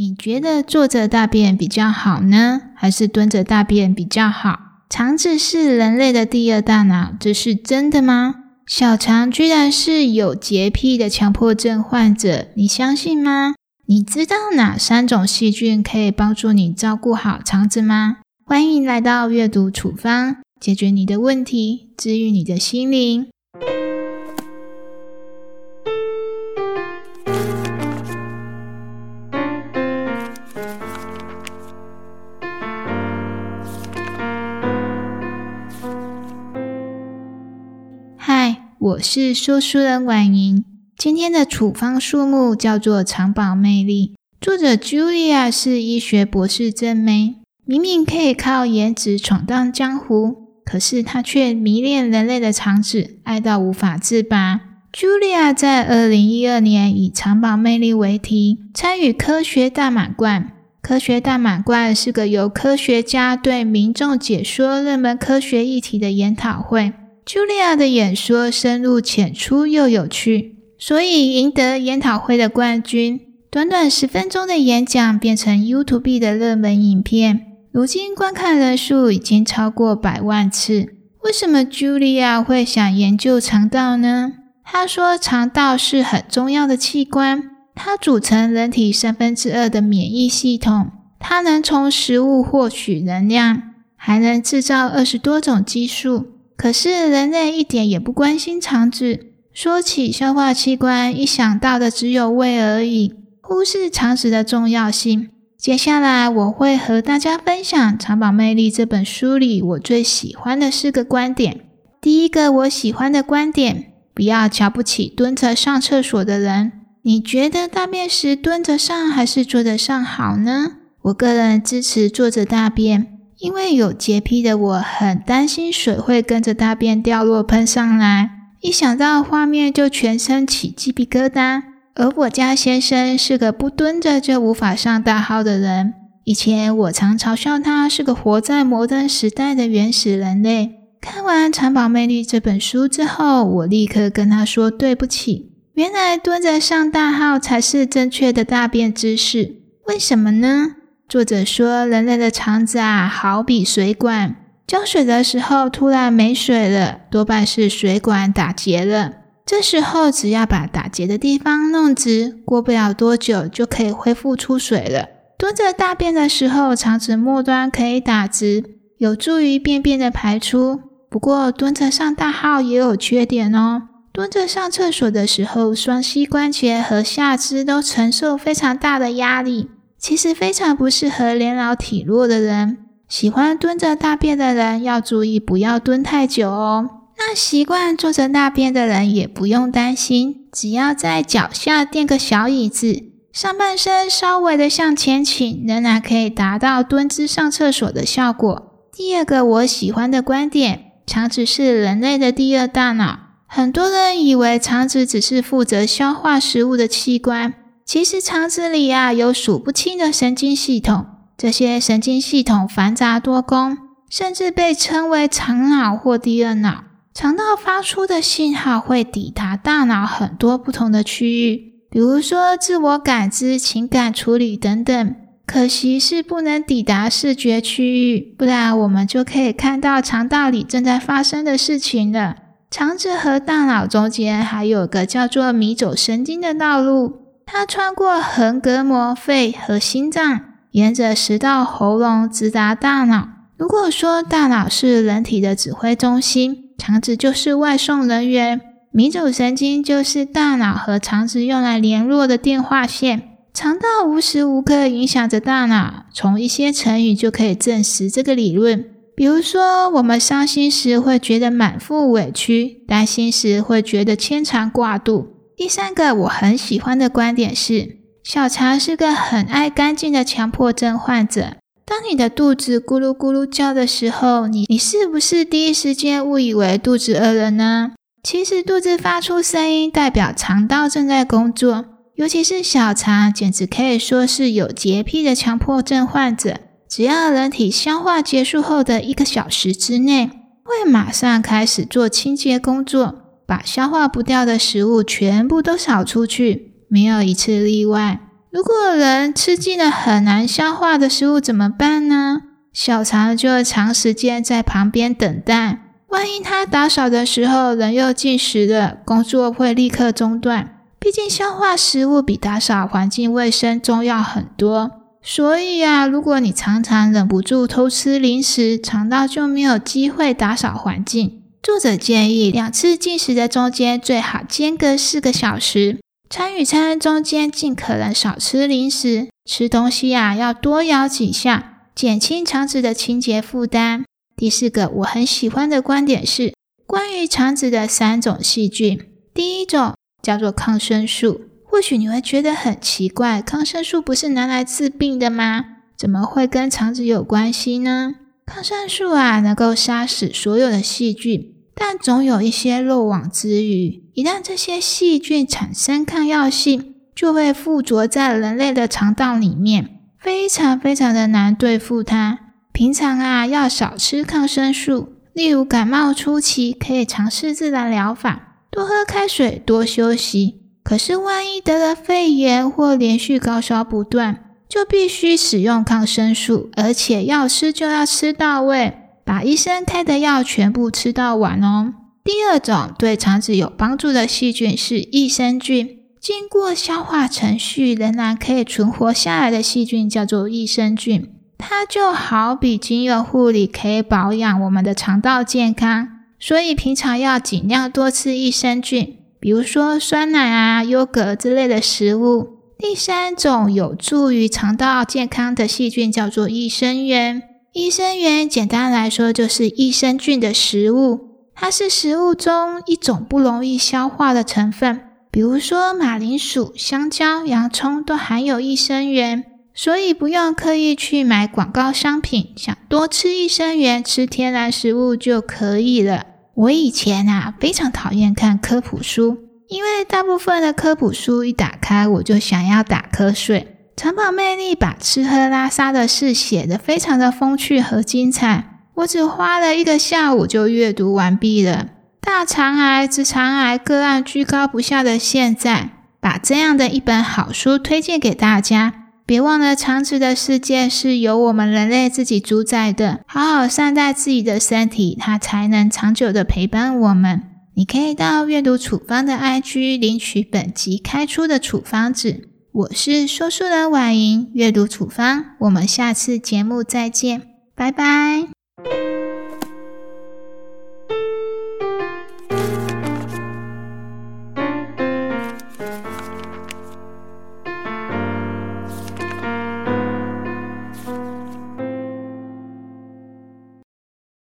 你觉得坐着大便比较好呢，还是蹲着大便比较好？肠子是人类的第二大脑，这是真的吗？小肠居然是有洁癖的强迫症患者，你相信吗？你知道哪三种细菌可以帮助你照顾好肠子吗？欢迎来到阅读处方，解决你的问题，治愈你的心灵。我是说书人婉莹，今天的处方数目叫做藏宝魅力。作者 Julia 是医学博士正妹，明明可以靠颜值闯荡江湖，可是她却迷恋人类的肠子，爱到无法自拔。Julia 在二零一二年以藏宝魅力为题，参与科学大满贯。科学大满贯是个由科学家对民众解说热门科学议题的研讨会。Julia 的演说深入浅出又有趣，所以赢得研讨会的冠军。短短十分钟的演讲变成 YouTube 的热门影片，如今观看人数已经超过百万次。为什么 Julia 会想研究肠道呢？她说，肠道是很重要的器官，它组成人体三分之二的免疫系统，它能从食物获取能量，还能制造二十多种激素。可是人类一点也不关心肠子。说起消化器官，一想到的只有胃而已，忽视肠子的重要性。接下来我会和大家分享《肠宝魅力》这本书里我最喜欢的四个观点。第一个我喜欢的观点：不要瞧不起蹲着上厕所的人。你觉得大便时蹲着上还是坐着上好呢？我个人支持坐着大便。因为有洁癖的我，很担心水会跟着大便掉落喷上来，一想到画面就全身起鸡皮疙瘩。而我家先生是个不蹲着就无法上大号的人，以前我常嘲笑他是个活在摩登时代的原始人类。看完《藏宝魅力》这本书之后，我立刻跟他说对不起。原来蹲着上大号才是正确的大便姿势，为什么呢？作者说，人类的肠子啊，好比水管，浇水的时候突然没水了，多半是水管打结了。这时候只要把打结的地方弄直，过不了多久就可以恢复出水了。蹲着大便的时候，肠子末端可以打直，有助于便便的排出。不过蹲着上大号也有缺点哦。蹲着上厕所的时候，双膝关节和下肢都承受非常大的压力。其实非常不适合年老体弱的人。喜欢蹲着大便的人要注意，不要蹲太久哦。那习惯坐着大便的人也不用担心，只要在脚下垫个小椅子，上半身稍微的向前倾，仍然可以达到蹲姿上厕所的效果。第二个我喜欢的观点，肠子是人类的第二大脑。很多人以为肠子只是负责消化食物的器官。其实肠子里啊有数不清的神经系统，这些神经系统繁杂多功，甚至被称为肠脑或第二脑。肠道发出的信号会抵达大脑很多不同的区域，比如说自我感知、情感处理等等。可惜是不能抵达视觉区域，不然我们就可以看到肠道里正在发生的事情了。肠子和大脑中间还有个叫做迷走神经的道路。它穿过横膈膜、肺和心脏，沿着食道、喉咙直达大脑。如果说大脑是人体的指挥中心，肠子就是外送人员，迷走神经就是大脑和肠子用来联络的电话线。肠道无时无刻影响着大脑。从一些成语就可以证实这个理论。比如说，我们伤心时会觉得满腹委屈，担心时会觉得牵肠挂肚。第三个我很喜欢的观点是，小肠是个很爱干净的强迫症患者。当你的肚子咕噜咕噜叫的时候，你你是不是第一时间误以为肚子饿了呢？其实肚子发出声音代表肠道正在工作，尤其是小肠，简直可以说是有洁癖的强迫症患者。只要人体消化结束后的一个小时之内，会马上开始做清洁工作。把消化不掉的食物全部都扫出去，没有一次例外。如果人吃进了很难消化的食物怎么办呢？小肠就会长时间在旁边等待。万一他打扫的时候人又进食了，工作会立刻中断。毕竟消化食物比打扫环境卫生重要很多。所以啊，如果你常常忍不住偷吃零食，肠道就没有机会打扫环境。作者建议，两次进食的中间最好间隔四个小时。餐与餐中间尽可能少吃零食，吃东西啊要多咬几下，减轻肠子的清洁负担。第四个我很喜欢的观点是关于肠子的三种细菌。第一种叫做抗生素，或许你会觉得很奇怪，抗生素不是拿来治病的吗？怎么会跟肠子有关系呢？抗生素啊，能够杀死所有的细菌，但总有一些漏网之鱼。一旦这些细菌产生抗药性，就会附着在人类的肠道里面，非常非常的难对付它。平常啊，要少吃抗生素。例如感冒初期，可以尝试自然疗法，多喝开水，多休息。可是万一得了肺炎或连续高烧不断，就必须使用抗生素，而且要吃就要吃到位，把医生开的药全部吃到完哦。第二种对肠子有帮助的细菌是益生菌，经过消化程序仍然可以存活下来的细菌叫做益生菌。它就好比精油护理，可以保养我们的肠道健康，所以平常要尽量多吃益生菌，比如说酸奶啊、优格之类的食物。第三种有助于肠道健康的细菌叫做益生元。益生元简单来说就是益生菌的食物，它是食物中一种不容易消化的成分，比如说马铃薯、香蕉、洋葱都含有益生元。所以不用刻意去买广告商品，想多吃益生元，吃天然食物就可以了。我以前啊非常讨厌看科普书，因为大部分的科普书一打开我就想要打瞌睡。城堡魅力把吃喝拉撒的事写得非常的风趣和精彩，我只花了一个下午就阅读完毕了。大肠癌、直肠癌个案居高不下的现在，把这样的一本好书推荐给大家。别忘了，肠子的世界是由我们人类自己主宰的。好好善待自己的身体，它才能长久的陪伴我们。你可以到阅读处方的 IG 领取本集开出的处方纸。我是说书人婉莹，阅读处方。我们下次节目再见，拜拜。